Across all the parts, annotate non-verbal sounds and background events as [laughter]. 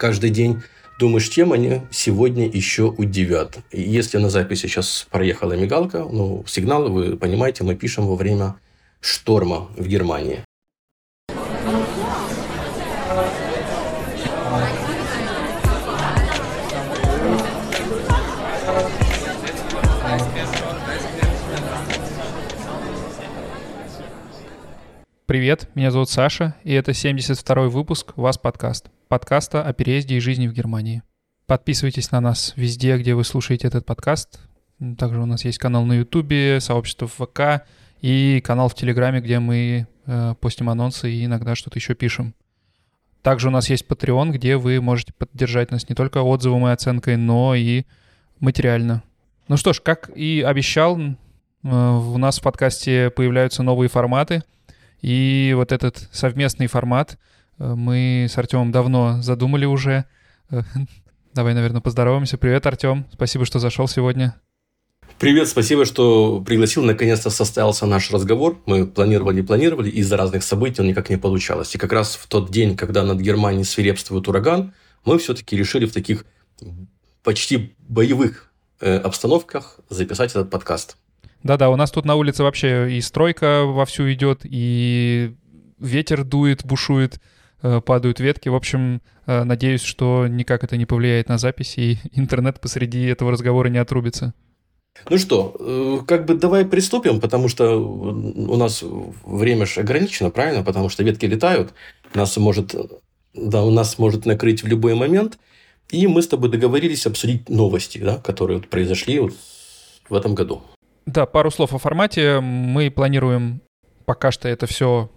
каждый день думаешь, чем они сегодня еще удивят. И если на записи сейчас проехала мигалка, ну, сигнал, вы понимаете, мы пишем во время шторма в Германии. Привет, меня зовут Саша, и это 72-й выпуск «Вас подкаст» подкаста о переезде и жизни в Германии. Подписывайтесь на нас везде, где вы слушаете этот подкаст. Также у нас есть канал на Ютубе, сообщество в ВК и канал в Телеграме, где мы э, постим анонсы и иногда что-то еще пишем. Также у нас есть Patreon, где вы можете поддержать нас не только отзывом и оценкой, но и материально. Ну что ж, как и обещал, э, у нас в подкасте появляются новые форматы. И вот этот совместный формат — Э, мы с Артемом давно задумали уже. Э, [laughs] давай, наверное, поздороваемся. Привет, Артем. Спасибо, что зашел сегодня. Привет, спасибо, что пригласил. Наконец-то состоялся наш разговор. Мы планировали, планировали, из-за разных событий он никак не получалось. И как раз в тот день, когда над Германией свирепствует ураган, мы все-таки решили в таких почти боевых э, обстановках записать этот подкаст. Да-да, у нас тут на улице вообще и стройка вовсю идет, и ветер дует, бушует. Э, падают ветки. В общем, э, надеюсь, что никак это не повлияет на запись, и [laughs] интернет посреди этого разговора не отрубится. Ну что, э, как бы давай приступим, потому что у нас время же ограничено, правильно? Потому что ветки летают, нас может, да, у нас может накрыть в любой момент. И мы с тобой договорились обсудить новости, да, которые вот произошли вот в этом году. Да, пару слов о формате. Мы планируем пока что это все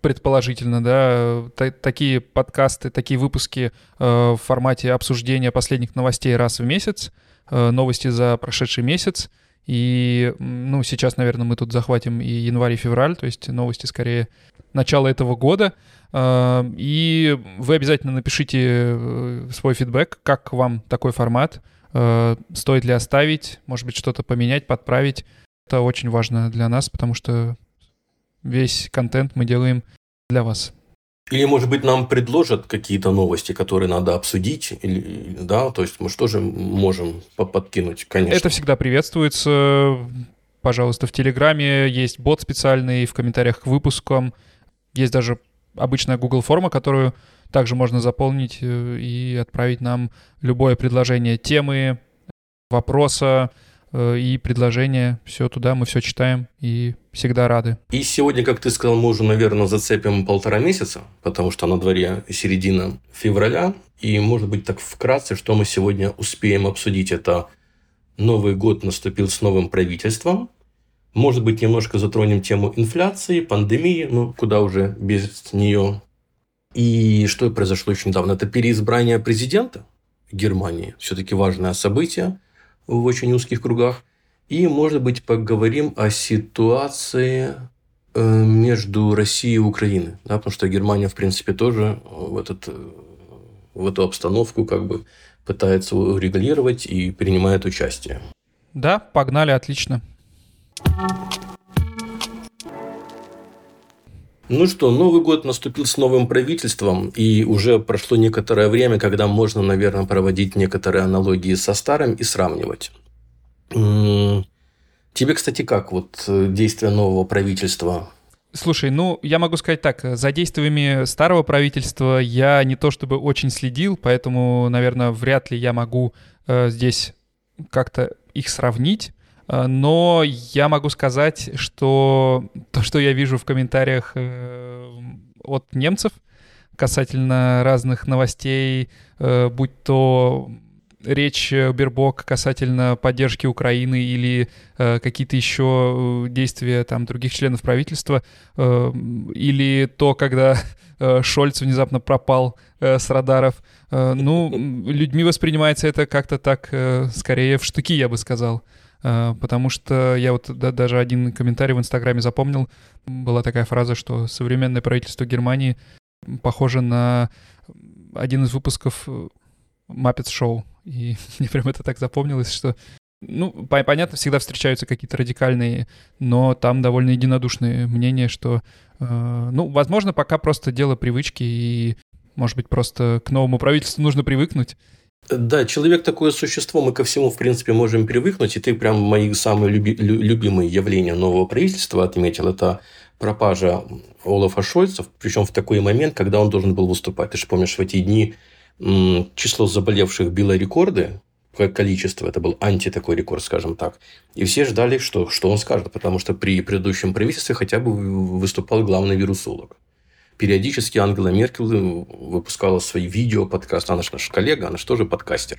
предположительно, да, та- такие подкасты, такие выпуски э, в формате обсуждения последних новостей раз в месяц, э, новости за прошедший месяц. И, ну, сейчас, наверное, мы тут захватим и январь, и февраль, то есть новости скорее начала этого года. Э, и вы обязательно напишите э, свой фидбэк, как вам такой формат, стоит ли оставить, может быть, что-то поменять, подправить. Это очень важно для нас, потому что весь контент мы делаем для вас. Или, может быть, нам предложат какие-то новости, которые надо обсудить, или, да, то есть мы что же можем подкинуть, конечно. Это всегда приветствуется. Пожалуйста, в Телеграме есть бот специальный, в комментариях к выпускам. Есть даже обычная Google форма, которую также можно заполнить э, и отправить нам любое предложение темы, вопроса, Э, и предложения, все туда, мы все читаем и всегда рады. И сегодня, как ты сказал, мы уже, наверное, зацепим полтора месяца, потому что на дворе середина февраля. И, может быть, так вкратце, что мы сегодня успеем обсудить. Это Новый год наступил с новым правительством. Может быть, немножко затронем тему инфляции, пандемии, ну, куда уже без нее. И что произошло очень недавно? Это переизбрание президента Германии. Все-таки важное событие в очень узких кругах. И, может быть, поговорим о ситуации э, между Россией и Украиной. Да, потому что Германия, в принципе, тоже в, этот, э, в эту обстановку как бы пытается урегулировать и принимает участие. Да, погнали, отлично. Ну что, Новый год наступил с новым правительством, и уже прошло некоторое время, когда можно, наверное, проводить некоторые аналогии со старым и сравнивать. Тебе, кстати, как вот э, действия нового правительства? Слушай, ну, я могу сказать так, за действиями старого правительства я не то чтобы очень следил, поэтому, наверное, вряд ли я могу э, здесь как-то их сравнить. Э, но я могу сказать, что то, что я вижу в комментариях э, от немцев касательно разных новостей, э, будь то речь Бербок касательно поддержки Украины или э, какие-то еще действия там других членов правительства, э, или то, когда [laughs] э, Шольц внезапно пропал э, с радаров. Э, ну, [laughs] людьми воспринимается это как-то так, э, скорее в штыки, я бы сказал. А, потому что я вот да, даже один комментарий в Инстаграме запомнил, была такая фраза, что современное правительство Германии похоже на один из выпусков Muppets Show. И [laughs] мне прям это так запомнилось, что ну, понятно, всегда встречаются какие-то радикальные, но там довольно единодушные мнения, что, э, ну, возможно, пока просто дело привычки, и Может быть, просто к новому правительству нужно привыкнуть? Да, человек такое существо, мы ко всему, в принципе, можем привыкнуть, и ты прям мои самые люби, любимые явления нового правительства отметил, это пропажа Олафа Шольца, причем в такой момент, когда он должен был выступать. Ты же помнишь, в эти дни число заболевших било рекорды, количество, это был анти такой рекорд, скажем так. И все ждали, что, что он скажет, потому что при предыдущем правительстве хотя бы выступал главный вирусолог. Периодически Ангела Меркель выпускала свои видео, подкасты. Она же наша коллега, она же тоже подкастер.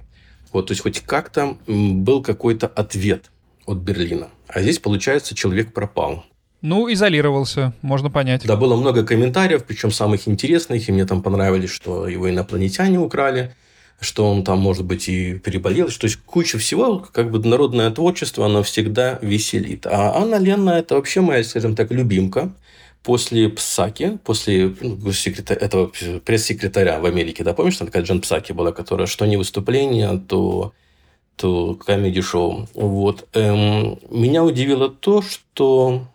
Вот, то есть, хоть как-то был какой-то ответ от Берлина. А здесь, получается, человек пропал. Ну, изолировался, можно понять. Да, было много комментариев, причем самых интересных, и мне там понравились, что его инопланетяне украли, что он там, может быть, и переболел. То есть, куча всего, как бы народное творчество, оно всегда веселит. А Анна Ленна – это вообще моя, скажем так, любимка после Псаки, после ну, секретаря, этого пресс-секретаря в Америке, да, помнишь, там такая Джен Псаки была, которая что не выступление, то, то комедий-шоу. Вот. Эм, меня удивило то, что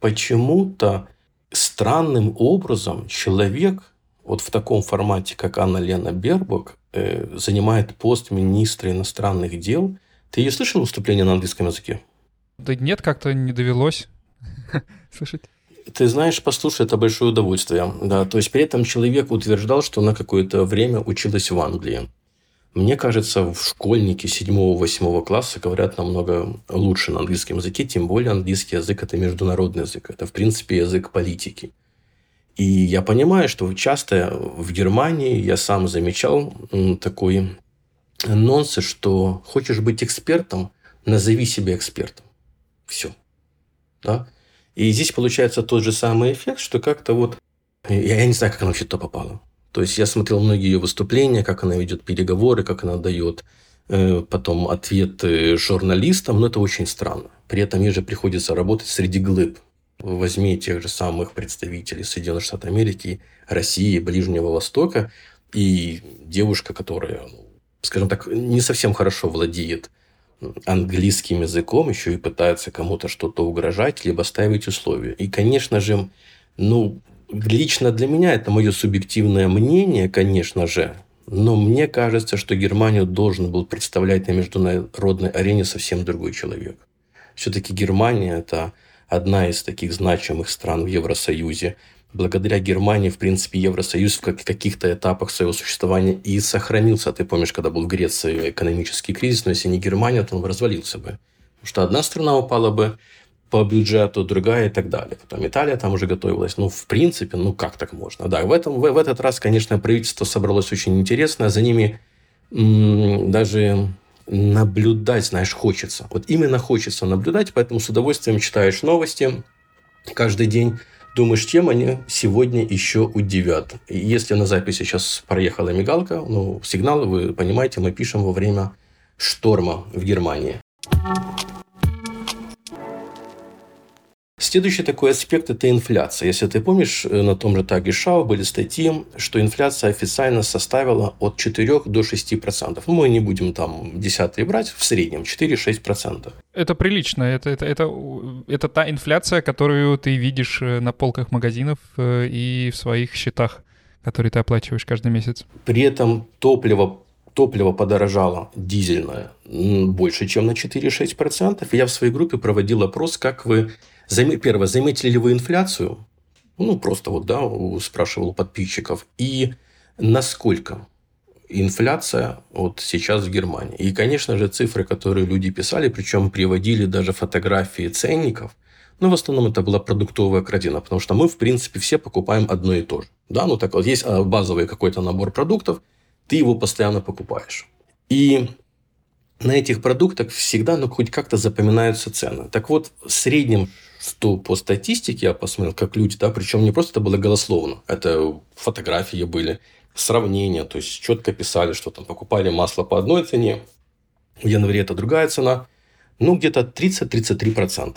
почему-то странным образом человек вот в таком формате, как Анна Лена Бербок, э, занимает пост министра иностранных дел. Ты ее слышал выступление на английском языке? Да нет, как-то не довелось [laughs] слышать. Ты знаешь, послушай, это большое удовольствие. Да, то есть при этом человек утверждал, что на какое-то время училась в Англии. Мне кажется, в школьники 7-8 класса говорят намного лучше на английском языке, тем более английский язык – это международный язык, это, в принципе, язык политики. И я понимаю, что часто в Германии я сам замечал такой нонсенс, что хочешь быть экспертом, назови себя экспертом. Все. Да? И здесь получается тот же самый эффект, что как-то вот... Я, я не знаю, как она вообще туда попала. То есть я смотрел многие ее выступления, как она ведет переговоры, как она дает э, потом ответы журналистам, но это очень странно. При этом ей же приходится работать среди глыб. Возьми тех же самых представителей Соединенных Штатов Америки, России, Ближнего Востока, и девушка, которая, ну, скажем так, не совсем хорошо владеет английским языком еще и пытается кому-то что-то угрожать, либо ставить условия. И, конечно же, ну, лично для меня это мое субъективное мнение, конечно же, но мне кажется, что Германию должен был представлять на международной арене совсем другой человек. Все-таки Германия – это одна из таких значимых стран в Евросоюзе благодаря Германии, в принципе, Евросоюз в каких-то этапах своего существования и сохранился. Ты помнишь, когда был в Греции экономический кризис, но если не Германия, то он развалился бы. Потому что одна страна упала бы по бюджету, другая и так далее. Потом Италия там уже готовилась. Ну, в принципе, ну как так можно? Да, в, этом, в, в этот раз, конечно, правительство собралось очень интересно. За ними м- даже наблюдать, знаешь, хочется. Вот именно хочется наблюдать, поэтому с удовольствием читаешь новости каждый день думаешь, чем они сегодня еще удивят. Если на записи сейчас проехала мигалка, ну, сигнал, вы понимаете, мы пишем во время шторма в Германии. Следующий такой аспект – это инфляция. Если ты помнишь, э, на том же Таге Шау были статьи, что инфляция официально составила от 4 до 6 процентов. Ну, мы не будем там десятые брать, в среднем 4-6 процентов. Это прилично. Это, это, это, это та инфляция, которую ты видишь э, на полках магазинов э, и в своих счетах, которые ты оплачиваешь каждый месяц. При этом топливо топливо подорожало дизельное больше, чем на 4-6%. Я в своей группе проводил опрос, как вы Первое, заметили ли вы инфляцию? Ну, просто вот, да, спрашивал у подписчиков. И насколько инфляция вот сейчас в Германии. И, конечно же, цифры, которые люди писали, причем приводили даже фотографии ценников, но в основном это была продуктовая картина, потому что мы, в принципе, все покупаем одно и то же. Да, ну так вот, есть а, базовый какой-то набор продуктов, ты его постоянно покупаешь. И на этих продуктах всегда, ну, хоть как-то запоминаются цены. Так вот, в среднем что по статистике я посмотрел, как люди, да, причем не просто это было голословно, это фотографии были, сравнения, то есть четко писали, что там покупали масло по одной цене, в январе это другая цена, ну, где-то 30-33%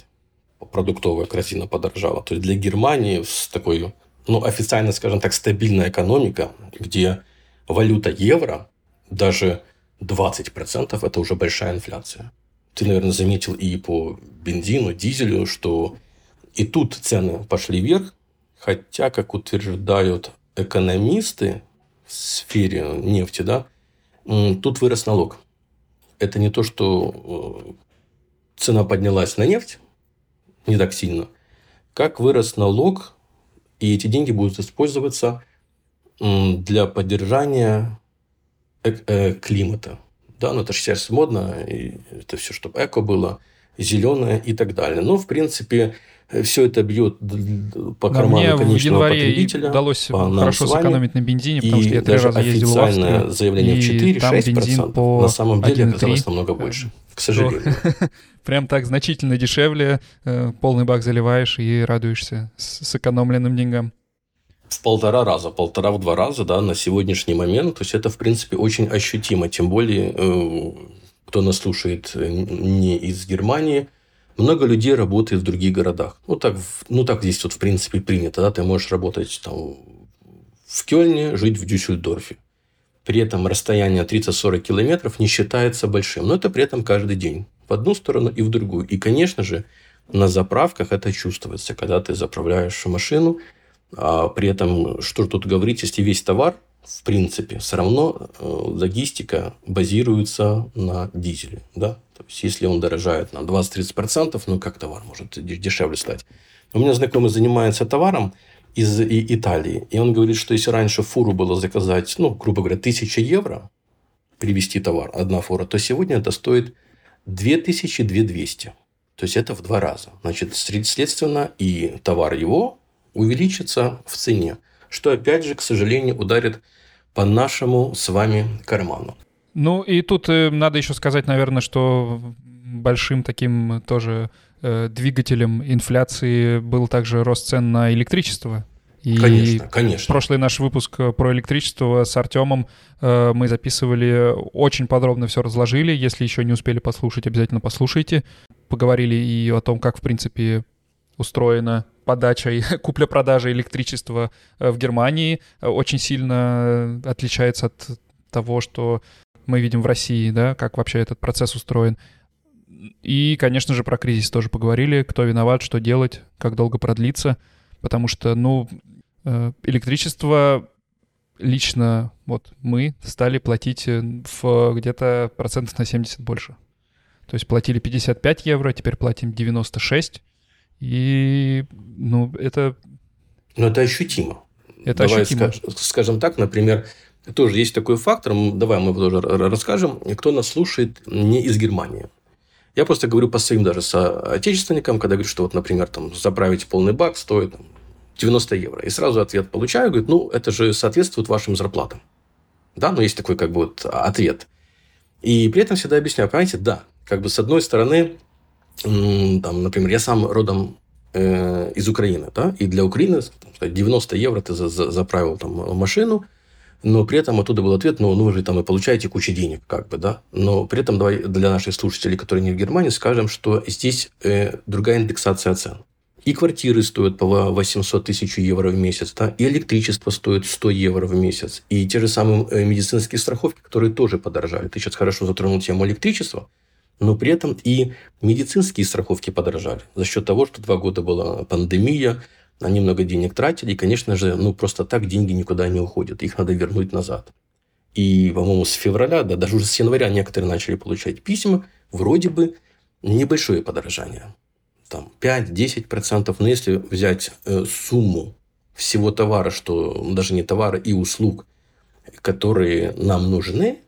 продуктовая корзина подорожала. То есть для Германии с такой, ну, официально, скажем так, стабильная экономика, где валюта евро, даже 20% это уже большая инфляция ты, наверное, заметил и по бензину, дизелю, что и тут цены пошли вверх, хотя, как утверждают экономисты, в сфере нефти, да, тут вырос налог. Это не то, что э, цена поднялась на нефть, не так сильно, как вырос налог, и эти деньги будут использоваться для поддержания э климата. Да, ну это же сейчас модно, и это все, чтобы эко было, зеленое и так далее. Но, в принципе, все это бьет по карману мне конечного в потребителя. удалось хорошо сэкономить на бензине, потому что я три раза ездил в Австрию. заявление и в там бензин 4-6%, по на самом деле 1,3. оказалось намного больше, к сожалению. [laughs] Прям так значительно дешевле, э, полный бак заливаешь и радуешься сэкономленным деньгам. В полтора раза, полтора в два раза, да, на сегодняшний момент. То есть это, в принципе, очень ощутимо. Тем более, э, кто нас слушает э, не из Германии, много людей работает в других городах. Ну так, ну, так здесь вот, в принципе, принято. Да? Ты можешь работать там, в Кёльне, жить в Дюссельдорфе. При этом расстояние 30-40 километров не считается большим. Но это при этом каждый день. В одну сторону и в другую. И, конечно же, на заправках это чувствуется, когда ты заправляешь машину. А при этом, что тут говорить, если весь товар, в принципе, все равно э, логистика базируется на дизеле. Да? То есть, если он дорожает на 20-30%, ну, как товар может дешевле стать? У меня знакомый занимается товаром из Италии, и он говорит, что если раньше фуру было заказать, ну, грубо говоря, 1000 евро, привезти товар, одна фура, то сегодня это стоит 2000-2200. То есть, это в два раза. Значит, следственно, и товар его увеличится в цене, что, опять же, к сожалению, ударит по нашему с вами карману. Ну и тут э, надо еще сказать, наверное, что большим таким тоже э, двигателем инфляции был также рост цен на электричество. И конечно, конечно. Прошлый наш выпуск э, про электричество с Артемом э, мы записывали, очень подробно все разложили. Если еще не успели послушать, обязательно послушайте. Поговорили и о том, как, в принципе, устроена подача и [laughs] купля-продажа электричества э, в Германии. Очень сильно отличается от того, что мы видим в России, да, как вообще этот процесс устроен. И, конечно же, про кризис тоже поговорили, кто виноват, что делать, как долго продлится, потому что, ну, э, электричество лично вот мы стали платить э, в где-то процентов на 70 больше. То есть платили 55 евро, теперь платим 96. И, ну, это... Но это ощутимо. Это Давай ощутимо. скажем так, например, тоже есть такой фактор, давай мы его тоже расскажем, кто нас слушает не из Германии. Я просто говорю по своим даже соотечественникам, когда говорю, что вот, например, там заправить полный бак стоит там, 90 евро. И сразу ответ получаю, говорит, ну, это же соответствует вашим зарплатам. Да, но есть такой как бы вот ответ. И при этом всегда объясняю, понимаете, да, как бы с одной стороны, там, например, я сам родом э, из Украины, да, и для Украины 90 евро ты за, за, заправил там машину, но при этом оттуда был ответ, ну, ну вы же там и получаете кучу денег, как бы, да. Но при этом давай для наших слушателей, которые не в Германии, скажем, что здесь э, другая индексация цен. И квартиры стоят по 800 тысяч евро в месяц, да, и электричество стоит 100 евро в месяц, и те же самые э, медицинские страховки, которые тоже подорожали. Ты сейчас хорошо затронул тему электричества, но при этом и медицинские страховки подорожали за счет того, что два года была пандемия, они много денег тратили, и, конечно же, ну, просто так деньги никуда не уходят, их надо вернуть назад. И, по-моему, с февраля, да, даже уже с января некоторые начали получать письма, вроде бы небольшое подорожание, там 5-10%, но если взять э, сумму всего товара, что даже не товара и услуг, которые нам нужны,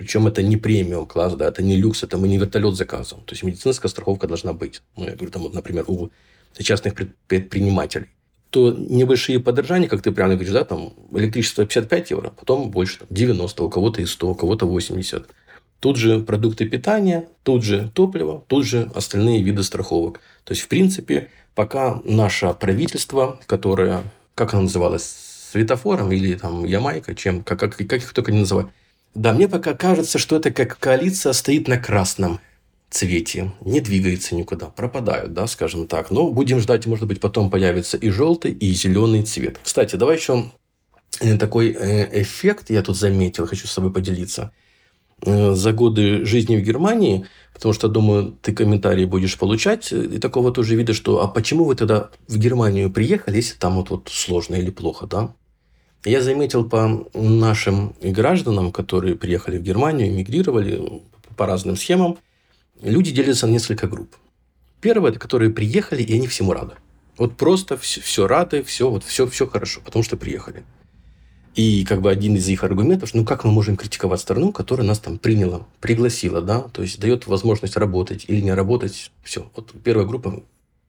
причем это не премиум класс, да, это не люкс, это мы не вертолет заказываем. То есть медицинская страховка должна быть. Ну, я говорю, там, вот, например, у частных предпринимателей то небольшие подорожания, как ты правильно говоришь, да, там электричество 55 евро, потом больше, там, 90, у кого-то и 100, у кого-то 80. Тут же продукты питания, тут же топливо, тут же остальные виды страховок. То есть, в принципе, пока наше правительство, которое, как оно называлось, светофором или там Ямайка, чем, как, как, как их только не называют. Да, мне пока кажется, что это как коалиция стоит на красном цвете, не двигается никуда, пропадают, да, скажем так. Но будем ждать, может быть, потом появится и желтый, и зеленый цвет. Кстати, давай еще э, такой э, эффект я тут заметил, хочу с тобой поделиться. Э, за годы жизни в Германии, потому что, думаю, ты комментарии будешь получать, и такого тоже вида, что а почему вы тогда в Германию приехали, если там вот, вот сложно или плохо, да? Я заметил по нашим гражданам, которые приехали в Германию, эмигрировали по разным схемам, люди делятся на несколько групп. Первое, это которые приехали, и они всему рады. Вот просто все, все рады, все, вот все, все хорошо, потому что приехали. И как бы один из их аргументов, ну как мы можем критиковать страну, которая нас там приняла, пригласила, да, то есть дает возможность работать или не работать, все. Вот первая группа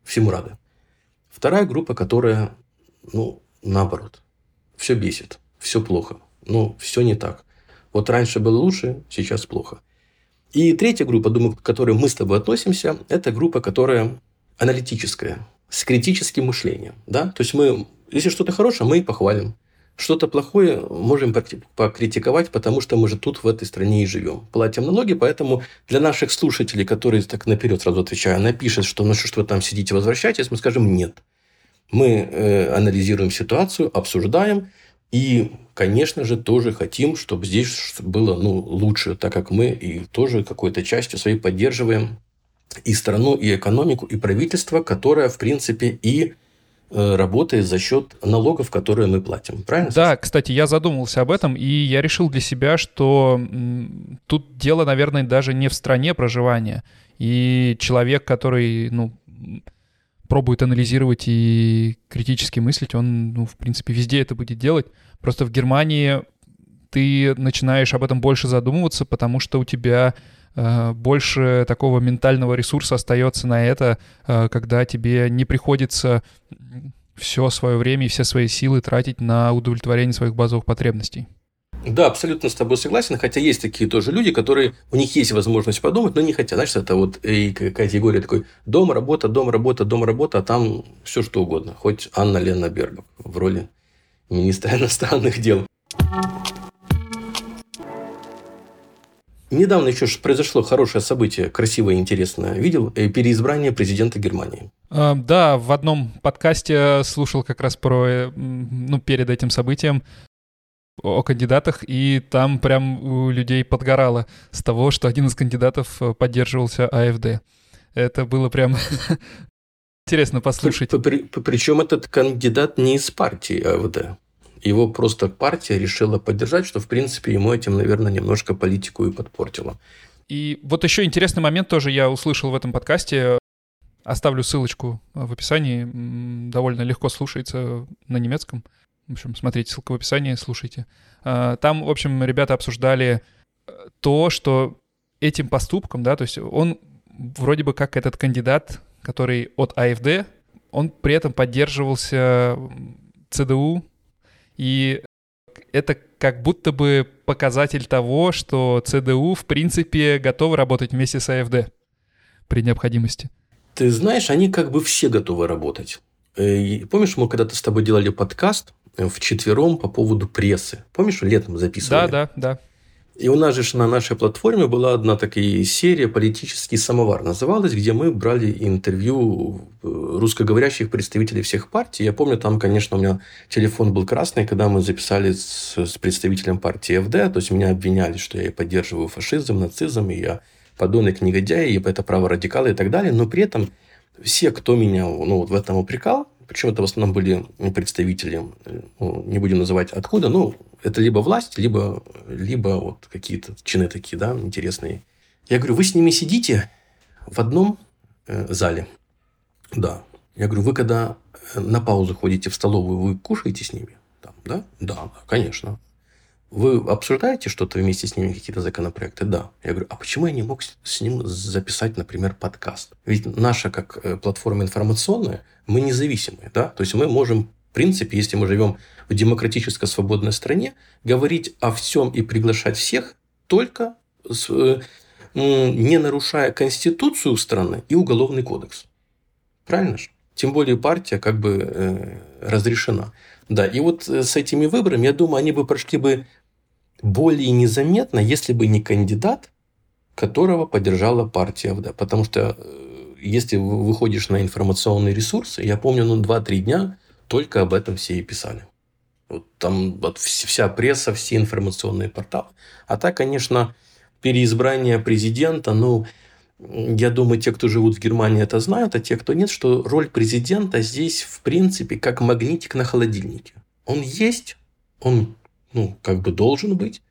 всему рады. Вторая группа, которая, ну, наоборот, все бесит, все плохо, ну, все не так. Вот раньше было лучше, сейчас плохо. И третья группа, думаю, к которой мы с тобой относимся, это группа, которая аналитическая, с критическим мышлением. Да? То есть мы, если что-то хорошее, мы похвалим. Что-то плохое можем покритиковать, потому что мы же тут, в этой стране и живем. Платим налоги, поэтому для наших слушателей, которые так наперед сразу отвечаю, напишут, что ну что вы там сидите, возвращайтесь, мы скажем нет. Мы э, анализируем ситуацию, обсуждаем, и, конечно же, тоже хотим, чтобы здесь было ну, лучше, так как мы и тоже какой-то частью своей поддерживаем и страну, и экономику, и правительство, которое, в принципе, и э, работает за счет налогов, которые мы платим. Правильно? Да, кстати, я задумался об этом, и я решил для себя, что тут дело, наверное, даже не в стране проживания. И человек, который, ну, пробует анализировать и критически мыслить, он, ну, в принципе, везде это будет делать. Просто в Германии ты начинаешь об этом больше задумываться, потому что у тебя э, больше такого ментального ресурса остается на это, э, когда тебе не приходится все свое время и все свои силы тратить на удовлетворение своих базовых потребностей. Да, абсолютно с тобой согласен. Хотя есть такие тоже люди, которые у них есть возможность подумать, но не хотят. Знаешь, это вот и категория такой дом, работа, дом, работа, дом, работа, а там все что угодно. Хоть Анна Лена Бергов в роли министра [laughs] иностранных дел. Недавно еще произошло хорошее событие, красивое и интересное. Видел э, переизбрание президента Германии. А, да, в одном подкасте слушал как раз про, э, ну, перед этим событием о кандидатах, и там прям у людей подгорало с того, что один из кандидатов э, поддерживался АФД. Это было прям [laughs] интересно послушать. Причем этот кандидат не из партии АФД. Его просто партия решила поддержать, что, в принципе, ему этим, наверное, немножко политику и подпортило. И вот еще интересный момент тоже я услышал в этом подкасте. Оставлю ссылочку в описании. Довольно легко слушается на немецком. В общем, смотрите, ссылка в описании, слушайте. А, там, в общем, ребята обсуждали э, то, что этим поступком, да, то есть он вроде бы как этот кандидат, который от АФД, он при этом поддерживался ЦДУ, и это как будто бы показатель того, что ЦДУ, в принципе, готовы работать вместе с АФД при необходимости. Ты знаешь, они как бы все готовы работать. Э, помнишь, мы когда-то с тобой делали подкаст в четвером по поводу прессы. Помнишь, летом записывали? Да, да, да. И у нас же на нашей платформе была одна такая серия «Политический самовар» называлась, где мы брали интервью русскоговорящих представителей всех партий. Я помню, там, конечно, у меня телефон был красный, когда мы записали с, с представителем партии ФД, то есть меня обвиняли, что я поддерживаю фашизм, нацизм, и я подонок, негодяй, и это право радикала и так далее. Но при этом все, кто меня ну, вот в этом упрекал, причем это в основном были представители, ну, не будем называть откуда, ну, это либо власть, либо, либо вот какие-то чины такие, да, интересные. Я говорю, вы с ними сидите в одном э, зале. Да. Я говорю, вы когда э, на паузу ходите в столовую, вы кушаете с ними? Там, да? Да, конечно. Вы обсуждаете что-то вместе с ними, какие-то законопроекты? Да. Я говорю, а почему я не мог с ним записать, например, подкаст? Ведь наша как э, платформа информационная, мы независимые, да? То есть мы можем, в принципе, если мы живем в демократической свободной стране, говорить о всем и приглашать всех только с, э, не нарушая конституцию страны и уголовный кодекс. Правильно же? Тем более партия как бы э, разрешена. Да, и вот э, с этими выборами, я думаю, они бы прошли бы более незаметно, если бы не кандидат, которого поддержала партия ФД. Потому что э, если выходишь на информационные ресурсы, я помню, ну, 2-3 дня только об этом все и писали. Вот там вот вся пресса, все информационные порталы. А так, конечно, переизбрание президента, ну, я думаю, те, кто живут в Германии, это знают, а те, кто нет, что роль президента здесь, в принципе, как магнитик на холодильнике. Он есть, он, ну, как бы должен быть,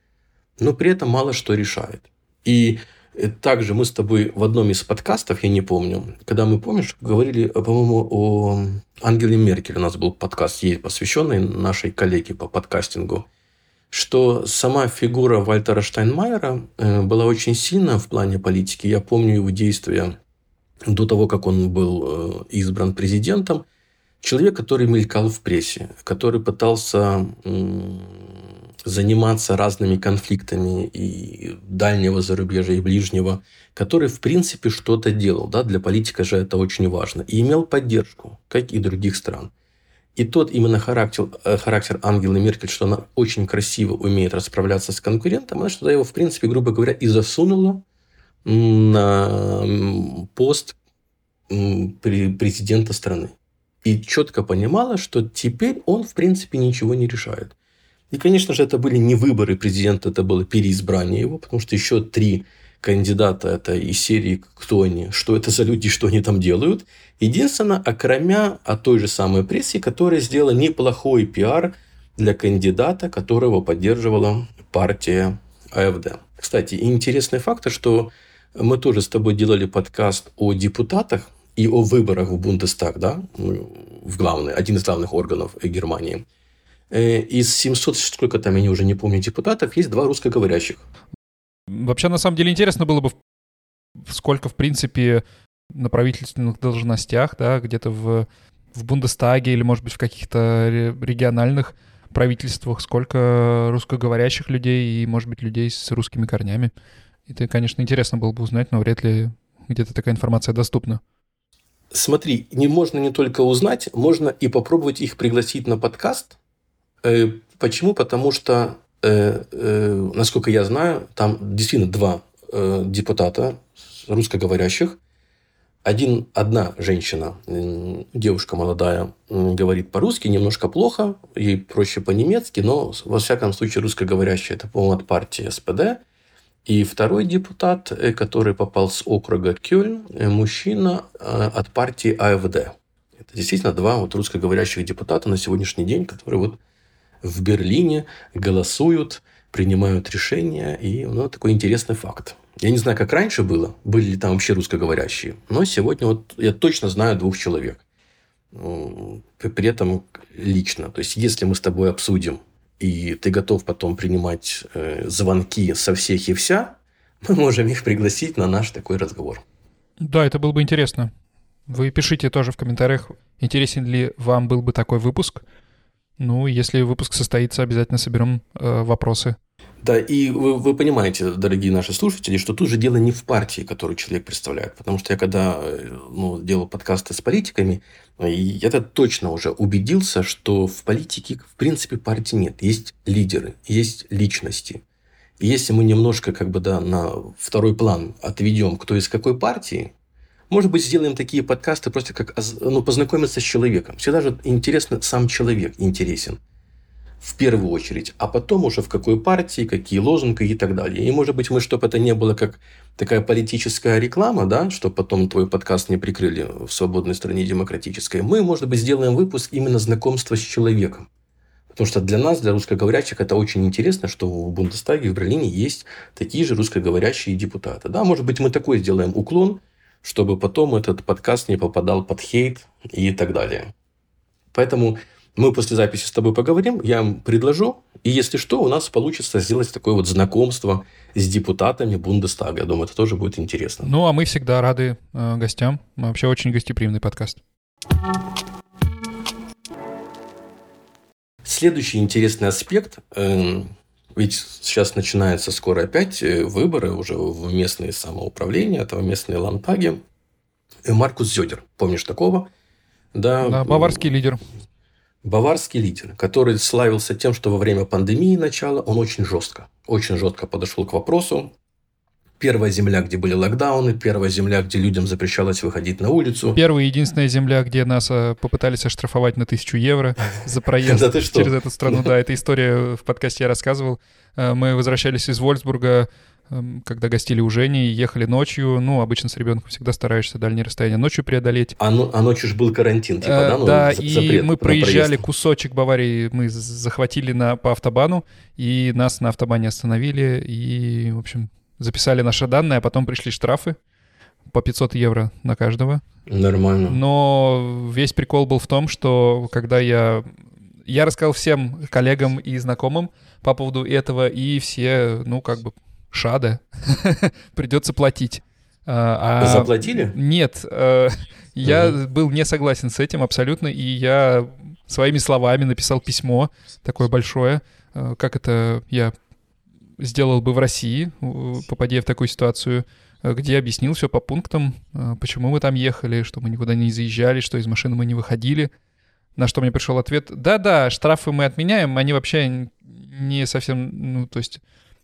но при этом мало что решает. И э, также мы с тобой в одном из подкастов, я не помню, когда мы, помнишь, говорили, по-моему, о Ангеле Меркель. У нас был подкаст, ей посвященный нашей коллеге по подкастингу что сама фигура Вальтера Штайнмайера э, была очень сильна в плане политики. Я помню его действия до того, как он был э, избран президентом. Человек, который мелькал в прессе, который пытался заниматься разными конфликтами и дальнего зарубежья, и ближнего, который, в принципе, что-то делал. Да? Для политика же это очень важно. И имел поддержку, как и других стран. И тот именно характер, э, характер Ангелы Меркель, что она очень красиво умеет расправляться с конкурентом, она что-то его, в принципе, грубо говоря, и засунула на пост президента страны. И четко понимала, что теперь он, в принципе, ничего не решает. И, конечно же, это были не выборы президента, это было переизбрание его, потому что еще три кандидата это из серии «Кто они?», «Что это за люди?», «Что они там делают?». Единственное, окромя от той же самой прессе, которая сделала неплохой пиар для кандидата, которого поддерживала партия АФД. Кстати, интересный факт, что мы тоже с тобой делали подкаст о депутатах и о выборах в Бундестаг, да, в главный, один из главных органов Германии. Э, из 700, сколько там, я уже не помню, депутатов, есть два русскоговорящих. Вообще, на самом деле, интересно было бы, сколько, в принципе, на правительственных должностях, да, где-то в, в Бундестаге или, может быть, в каких-то региональных правительствах, сколько русскоговорящих людей и, может быть, людей с русскими корнями. Это, конечно, интересно было бы узнать, но вряд ли где-то такая информация доступна. Смотри, не можно не только узнать, можно и попробовать их пригласить на подкаст. Э, почему? Потому что Э, э, насколько я знаю, там действительно два депутата русскоговорящих. Один, одна женщина, девушка молодая, говорит по-русски, немножко плохо, ей проще по-немецки, но, во всяком случае, русскоговорящая, это, по-моему, от партии СПД. И второй депутат, который попал с округа Кёльн, мужчина от партии АФД. Это действительно два вот русскоговорящих депутата на сегодняшний день, которые вот в Берлине голосуют, принимают решения. И ну, такой интересный факт. Я не знаю, как раньше было, были ли там вообще русскоговорящие, но сегодня вот я точно знаю двух человек. При этом лично. То есть, если мы с тобой обсудим, и ты готов потом принимать э, звонки со всех и вся, мы можем их пригласить на наш такой разговор. Да, это было бы интересно. Вы пишите тоже в комментариях, интересен ли вам был бы такой выпуск. Ну, если выпуск состоится, обязательно соберем э, вопросы. Да, и вы, вы понимаете, дорогие наши слушатели, что тут же дело не в партии, которую человек представляет. Потому что я когда э, ну, делал подкасты с политиками, я это точно уже убедился, что в политике, в принципе, партии нет. Есть лидеры, есть личности. Если мы немножко как бы да, на второй план отведем, кто из какой партии, может быть, сделаем такие подкасты просто как ну, познакомиться с человеком. Всегда же интересно, сам человек интересен в первую очередь, а потом уже в какой партии, какие лозунги и так далее. И, может быть, мы, чтобы это не было как такая политическая реклама, да, чтобы потом твой подкаст не прикрыли в свободной стране демократической, мы, может быть, сделаем выпуск именно знакомства с человеком. Потому что для нас, для русскоговорящих, это очень интересно, что в Бундестаге, в Берлине есть такие же русскоговорящие депутаты. Да, может быть, мы такой сделаем уклон, чтобы потом этот подкаст не попадал под хейт и так далее. Поэтому мы после записи с тобой поговорим, я вам предложу, и если что, у нас получится сделать такое вот знакомство с депутатами Бундестага. Я думаю, это тоже будет интересно. Ну, а мы всегда рады э, гостям. Мы вообще очень гостеприимный подкаст. Следующий интересный аспект э, ведь сейчас начинается скоро опять э, выборы уже в местные самоуправления, это в местные лантаги. И Маркус Зёдер, помнишь такого? Да, да баварский лидер. Баварский лидер, который славился тем, что во время пандемии начала он очень жестко, очень жестко подошел к вопросу Первая земля, где были локдауны, первая земля, где людям запрещалось выходить на улицу. Первая и единственная земля, где нас э, попытались оштрафовать на тысячу евро за [laughs] проезд через эту страну. [laughs] Да, эта история в подкасте я рассказывал. Э, мы возвращались из Вольсбурга эм, когда гостили у Жени, ехали ночью. Ну, обычно с ребенком всегда стараешься дальние расстояния ночью преодолеть. А, ну, а ночью же был карантин, типа, Э, да? Ну, да, и мы проезжали проезд. кусочек Баварии, мы захватили на, по автобану, и нас на автобане остановили, и, в общем, записали наши данные, а потом пришли штрафы по 500 евро на каждого. Нормально. Но весь прикол был в том, что когда я... Я рассказал всем коллегам и знакомым по поводу этого, и все, ну, как бы, шада. [laughs] Придется платить. А, а- Заплатили? Нет, э, я Мгм. был не согласен с этим абсолютно, и я своими словами написал письмо такое большое, э, как это я сделал бы в России, попадя в такую ситуацию, э, где объяснил все по пунктам, э, почему мы там ехали, что мы никуда не заезжали, что из машины мы не выходили. На что мне пришел ответ, да-да, штрафы мы отменяем, они вообще не совсем, ну, то есть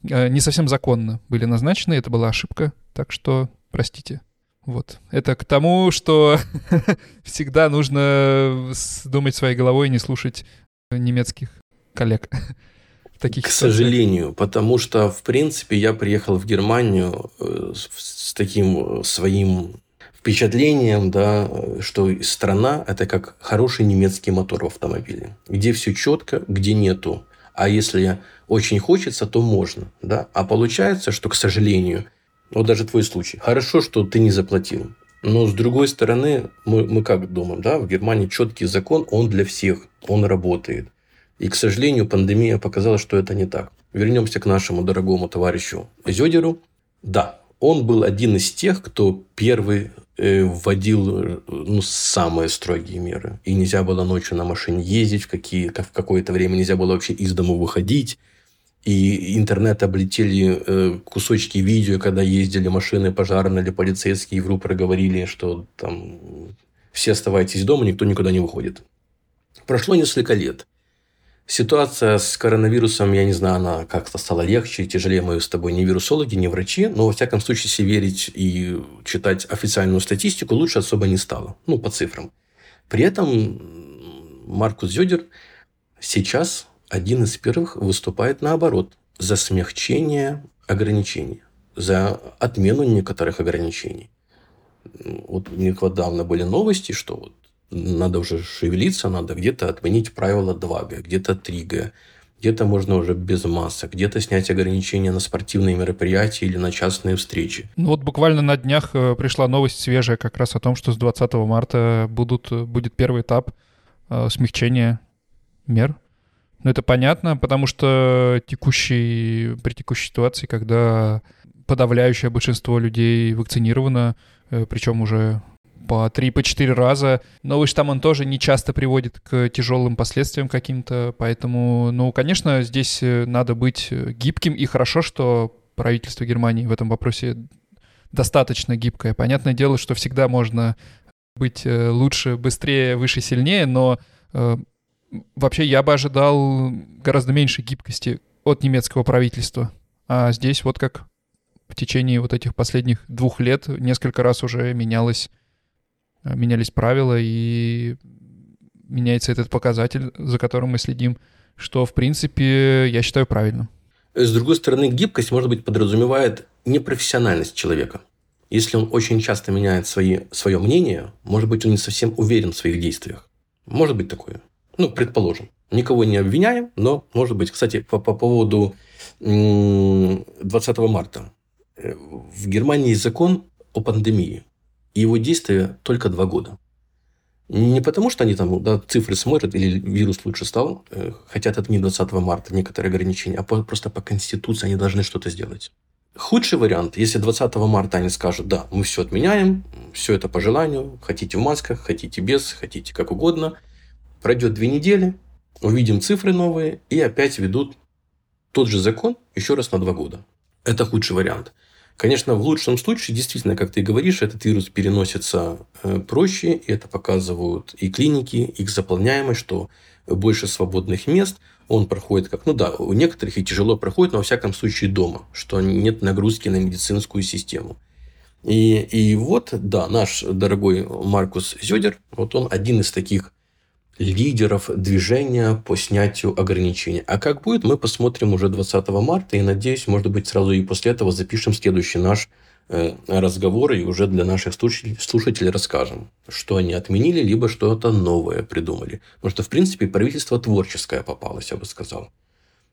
э, не совсем законно были назначены, это была ошибка, так что простите. Вот. Это к тому, что [laughs] всегда нужно думать своей головой и не слушать немецких коллег. [laughs] Таких К ситуациях. сожалению, потому что, в принципе, я приехал в Германию э, с, с таким э, своим впечатлением, да, э, что страна – это как хороший немецкий мотор в автомобиле, где все четко, где нету. А если очень хочется, то можно, да. А получается, что, к сожалению, вот даже твой случай. Хорошо, что ты не заплатил. Но с другой стороны, мы, мы как думаем, да, в Германии четкий закон, он для всех, он работает. И, к сожалению, пандемия показала, что это не так. Вернемся к нашему дорогому товарищу Зёдеру. Да, он был один из тех, кто первый э, вводил ну, самые строгие меры. И нельзя было ночью на машине ездить, в, какие, в какое-то время нельзя было вообще из дома выходить. И интернет облетели э, кусочки видео, когда ездили машины пожарные или полицейские, и в рупоры говорили, что там все оставайтесь дома, никто никуда не выходит. Прошло несколько лет. Ситуация с коронавирусом, я не знаю, она как-то стала легче, тяжелее мы с тобой не вирусологи, не врачи, но во всяком случае, если верить и читать официальную статистику, лучше особо не стало, ну, по цифрам. При этом Маркус Зёдер сейчас один из первых выступает наоборот, за смягчение ограничений, за отмену некоторых ограничений. Вот недавно были новости, что вот надо уже шевелиться, надо где-то отменить правило 2Г, где-то 3Г, где-то можно уже без масок, где-то снять ограничения на спортивные мероприятия или на частные встречи. Ну вот буквально на днях э, пришла новость свежая как раз о том, что с 20 марта будут, будет первый этап э, смягчения мер. Ну это понятно, потому что текущий, при текущей ситуации, когда подавляющее большинство людей вакцинировано, э, причем уже по 3-4 раза. Новый штамм, он тоже не часто приводит к тяжелым последствиям каким-то, поэтому, ну, конечно, здесь э, надо быть э, гибким, и хорошо, что правительство Германии в этом вопросе достаточно гибкое. Понятное дело, что всегда можно быть э, лучше, быстрее, выше, сильнее, но э, вообще я бы ожидал гораздо меньше гибкости от немецкого правительства. А здесь вот как в течение вот этих последних двух лет несколько раз уже менялось менялись правила, и меняется этот показатель, за которым мы следим, что, в принципе, я считаю правильным. С другой стороны, гибкость, может быть, подразумевает непрофессиональность человека. Если он очень часто меняет свои, свое мнение, может быть, он не совсем уверен в своих действиях. Может быть такое. Ну, предположим. Никого не обвиняем, но может быть. Кстати, по, по поводу 20 марта. В Германии закон о пандемии. И его действие только два года. Не потому, что они там да, цифры смотрят, или вирус лучше стал, э, хотят отменить 20 марта некоторые ограничения, а просто по Конституции они должны что-то сделать. Худший вариант, если 20 марта они скажут, да, мы все отменяем, все это по желанию, хотите в масках, хотите без, хотите как угодно, пройдет две недели, увидим цифры новые и опять ведут тот же закон еще раз на два года. Это худший вариант. Конечно, в лучшем случае, действительно, как ты говоришь, этот вирус переносится э, проще, и это показывают и клиники, их заполняемость, что больше свободных мест, он проходит как, ну да, у некоторых и тяжело проходит, но во всяком случае дома, что нет нагрузки на медицинскую систему. И, и вот, да, наш дорогой Маркус Зёдер, вот он один из таких лидеров движения по снятию ограничений. А как будет, мы посмотрим уже 20 марта, и, надеюсь, может быть, сразу и после этого запишем следующий наш э, разговор, и уже для наших слушателей, расскажем, что они отменили, либо что-то новое придумали. Потому что, в принципе, правительство творческое попалось, я бы сказал.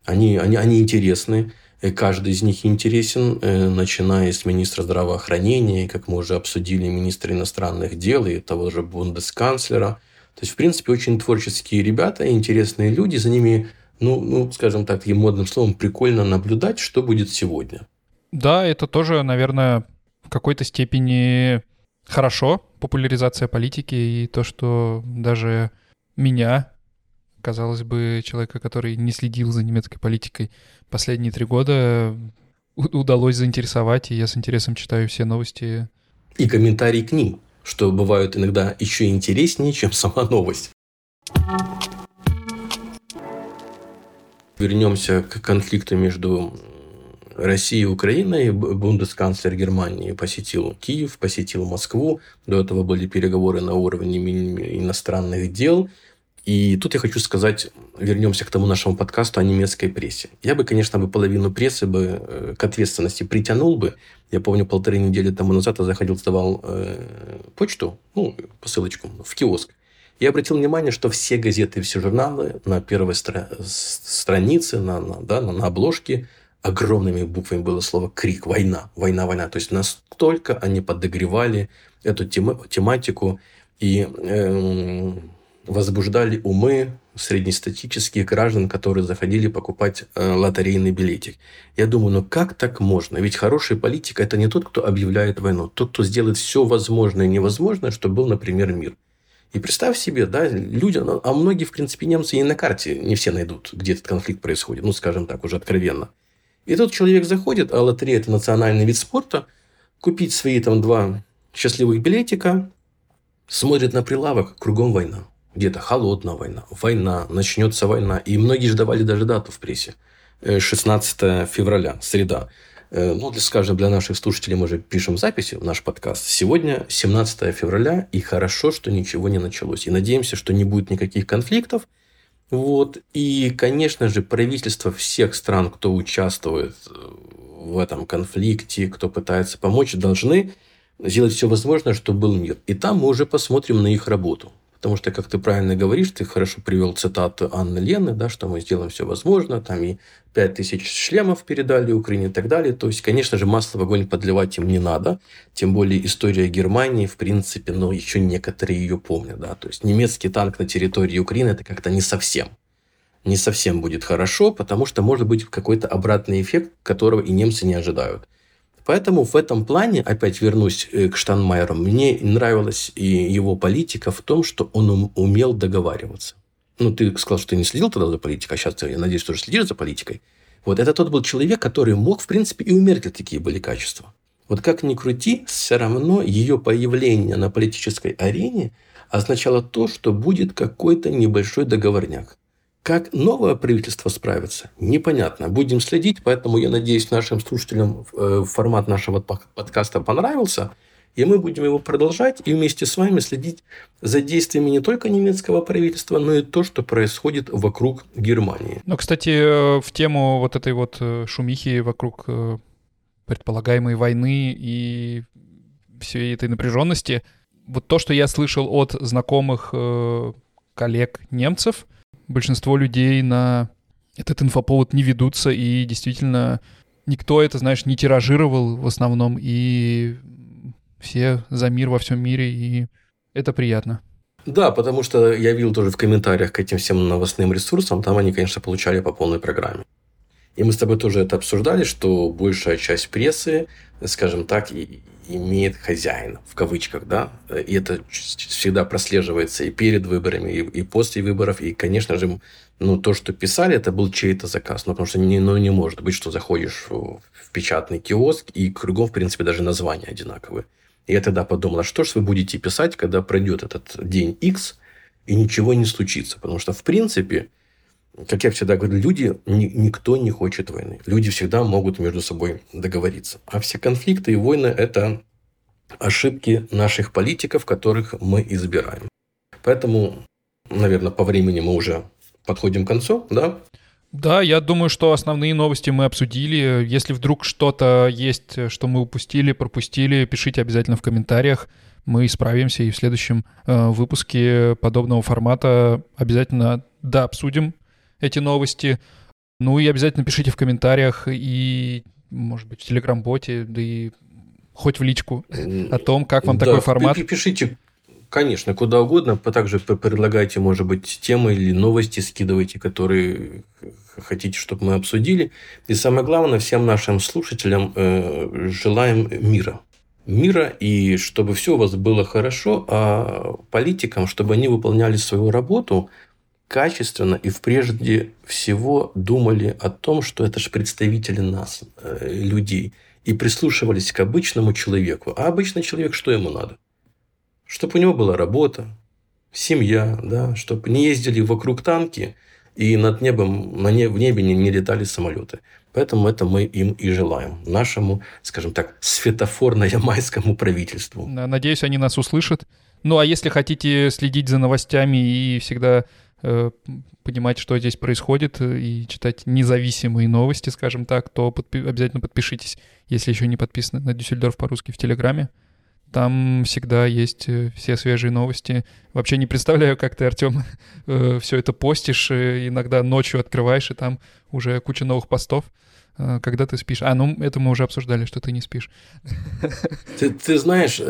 Они, они, они интересны, каждый из них интересен, э, начиная с министра здравоохранения, как мы уже обсудили, министра иностранных дел и того же бундесканцлера – то есть, в принципе, очень творческие ребята, интересные люди, за ними, ну, ну скажем так, таким модным словом, прикольно наблюдать, что будет сегодня. Да, это тоже, наверное, в какой-то степени хорошо, популяризация политики и то, что даже меня, казалось бы, человека, который не следил за немецкой политикой последние три года, удалось заинтересовать, и я с интересом читаю все новости. И комментарии к ним что бывают иногда еще интереснее, чем [laughs] сама новость. Вернемся к конфликту между Россией и Украиной. Бундесканцлер Германии посетил Киев, посетил Москву. До этого были переговоры на уровне иностранных дел – и тут я хочу сказать, вернемся к тому нашему подкасту о немецкой прессе. Я бы, конечно, бы половину прессы бы э, к ответственности притянул бы. Я помню, полторы недели тому назад я заходил, сдавал э, почту, ну, посылочку в киоск. Я обратил внимание, что все газеты, все журналы на первой стра- странице, на, на, да, на, на обложке огромными буквами было слово «крик», «война», «война», «война». То есть настолько они подогревали эту тема- тематику. И э, возбуждали умы среднестатических граждан, которые заходили покупать э, лотерейный билетик. Я думаю, ну как так можно? Ведь хороший политик – это не тот, кто объявляет войну, тот, кто сделает все возможное и невозможное, чтобы был, например, мир. И представь себе, да, люди, а многие, в принципе, немцы и на карте не все найдут, где этот конфликт происходит, ну, скажем так, уже откровенно. И тут человек заходит, а лотерея – это национальный вид спорта, купить свои там два счастливых билетика, смотрит на прилавок, кругом война где-то холодная война, война, начнется война. И многие ждали даже дату в прессе. 16 э, февраля, среда. Э, ну, для, скажем, для наших слушателей мы же пишем записи в наш подкаст. Сегодня 17 февраля, и хорошо, что ничего не началось. И надеемся, что не будет никаких конфликтов. Вот. И, конечно же, правительства всех стран, кто участвует э, в этом конфликте, кто пытается помочь, должны сделать все возможное, чтобы был мир. И там мы уже посмотрим на их работу. Потому что, как ты правильно говоришь, ты хорошо привел цитату Анны Лены, да, что мы сделаем все возможное, там и 5000 шлемов передали Украине и так далее. То есть, конечно же, масло в огонь подливать им не надо. Тем более история Германии, в принципе, ну, еще некоторые ее помнят. Да? То есть, немецкий танк на территории Украины – это как-то не совсем не совсем будет хорошо, потому что может быть какой-то обратный эффект, которого и немцы не ожидают. Поэтому в этом плане, опять вернусь э, к Штанмайеру, мне нравилась и его политика в том, что он умел договариваться. Ну, ты сказал, что ты не следил тогда за политикой, а сейчас я надеюсь, тоже следишь за политикой. Вот это тот был человек, который мог, в принципе, и у Меркель такие были качества. Вот как ни крути, все равно ее появление на политической арене означало то, что будет какой-то небольшой договорняк. Как новое правительство справится, непонятно. Будем следить, поэтому я надеюсь, нашим слушателям э, формат нашего подкаста понравился. И мы будем его продолжать и вместе с вами следить за действиями не только немецкого правительства, но и то, что происходит вокруг Германии. Ну, кстати, э, в тему вот этой вот э, шумихи вокруг предполагаемой войны и всей этой напряженности, вот то, что я слышал от знакомых коллег немцев, большинство людей на этот инфоповод не ведутся, и действительно никто это, знаешь, не тиражировал в основном, и все за мир во всем мире, и это приятно. Да, потому что я видел тоже в комментариях к этим всем новостным ресурсам, там они, конечно, получали по полной программе. И мы с тобой тоже это обсуждали, что большая часть прессы, скажем так, имеет хозяина, в кавычках, да, и это всегда прослеживается и перед выборами, и, и после выборов, и, конечно же, ну, то, что писали, это был чей-то заказ, ну, потому что не, ну, не может быть, что заходишь в, печатный киоск, и кругом, в принципе, даже названия одинаковые. Я тогда подумал, а что же вы будете писать, когда пройдет этот день X, и ничего не случится, потому что, в принципе, как я всегда говорю, люди, ни, никто не хочет войны. Люди всегда могут между собой договориться. А все конфликты и войны – это ошибки наших политиков, которых мы избираем. Поэтому наверное, по времени мы уже подходим к концу, да? Да, я думаю, что основные новости мы обсудили. Если вдруг что-то есть, что мы упустили, пропустили, пишите обязательно в комментариях. Мы исправимся и в следующем э, выпуске подобного формата обязательно да, обсудим эти новости. Ну и обязательно пишите в комментариях и, может быть, в Телеграм-боте, да и хоть в личку о том, как вам да, такой формат. Пишите, конечно, куда угодно. Также предлагайте, может быть, темы или новости скидывайте, которые хотите, чтобы мы обсудили. И самое главное, всем нашим слушателям э, желаем мира. Мира, и чтобы все у вас было хорошо, а политикам, чтобы они выполняли свою работу качественно и прежде всего думали о том, что это же представители нас, э, людей, и прислушивались к обычному человеку. А обычный человек, что ему надо? Чтобы у него была работа, семья, да, чтобы не ездили вокруг танки – и над небом, на не, в небе не, не летали самолеты. Поэтому это мы им и желаем. Нашему, скажем так, светофорно-ямайскому правительству. Надеюсь, они нас услышат. Ну, а если хотите следить за новостями и всегда понимать, что здесь происходит, э, и читать независимые новости, скажем так, то подпи- обязательно подпишитесь, если еще не подписаны на Дюссельдорф по-русски в Телеграме. Там всегда есть э, все свежие новости. Вообще не представляю, как ты, Артем, [laughs] э, все это постишь. Э, иногда ночью открываешь, и там уже куча новых постов. Когда ты спишь? А, ну это мы уже обсуждали, что ты не спишь. [laughs] Ты, ты знаешь,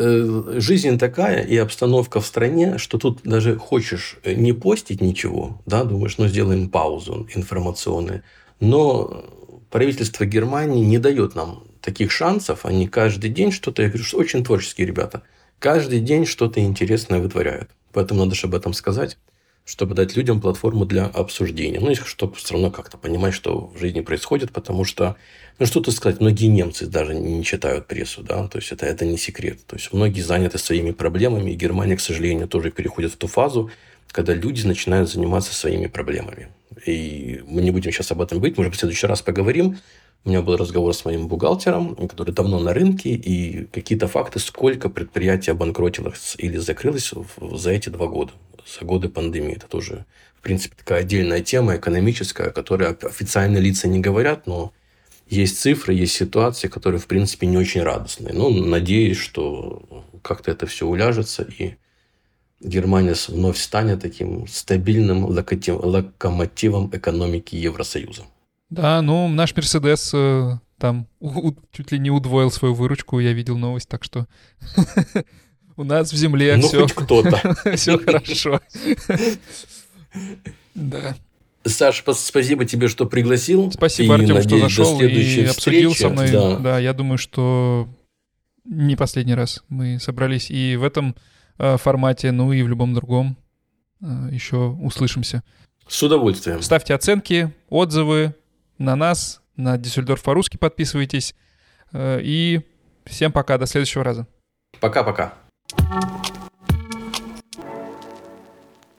жизнь такая и обстановка в стране, что тут даже хочешь не постить ничего, да, думаешь, ну сделаем паузу информационную. Но правительство Германии не дает нам таких шансов, они каждый день что-то, я говорю, что очень творческие ребята, каждый день что-то интересное вытворяют. Поэтому надо же об этом сказать, чтобы дать людям платформу для обсуждения. Ну, и чтобы все равно как-то понимать, что в жизни происходит, потому что, ну, что-то сказать, многие немцы даже не читают прессу, да, то есть это, это не секрет. То есть многие заняты своими проблемами, и Германия, к сожалению, тоже переходит в ту фазу, когда люди начинают заниматься своими проблемами. И мы не будем сейчас об этом говорить, может быть, в следующий раз поговорим, у меня был разговор с моим бухгалтером, который давно на рынке, и какие-то факты, сколько предприятий обанкротилось или закрылось за эти два года, за годы пандемии. Это тоже, в принципе, такая отдельная тема экономическая, о которой официальные лица не говорят, но есть цифры, есть ситуации, которые, в принципе, не очень радостные. Но надеюсь, что как-то это все уляжется, и Германия вновь станет таким стабильным локомотивом экономики Евросоюза. Да, ну, наш Мерседес э, там у, чуть ли не удвоил свою выручку, я видел новость, так что [laughs] у нас в земле ну, все... хоть кто-то. [laughs] все хорошо. [laughs] Да. Саш, спасибо тебе, что пригласил. Спасибо, Артем, что зашел и обсудил со мной. Да. да, я думаю, что не последний раз мы собрались и в этом э, формате, ну и в любом другом э, еще услышимся. С удовольствием. Ставьте оценки, отзывы, на нас, на Диссельдорф по-русски подписывайтесь. Э, и всем пока, до следующего раза. Пока-пока.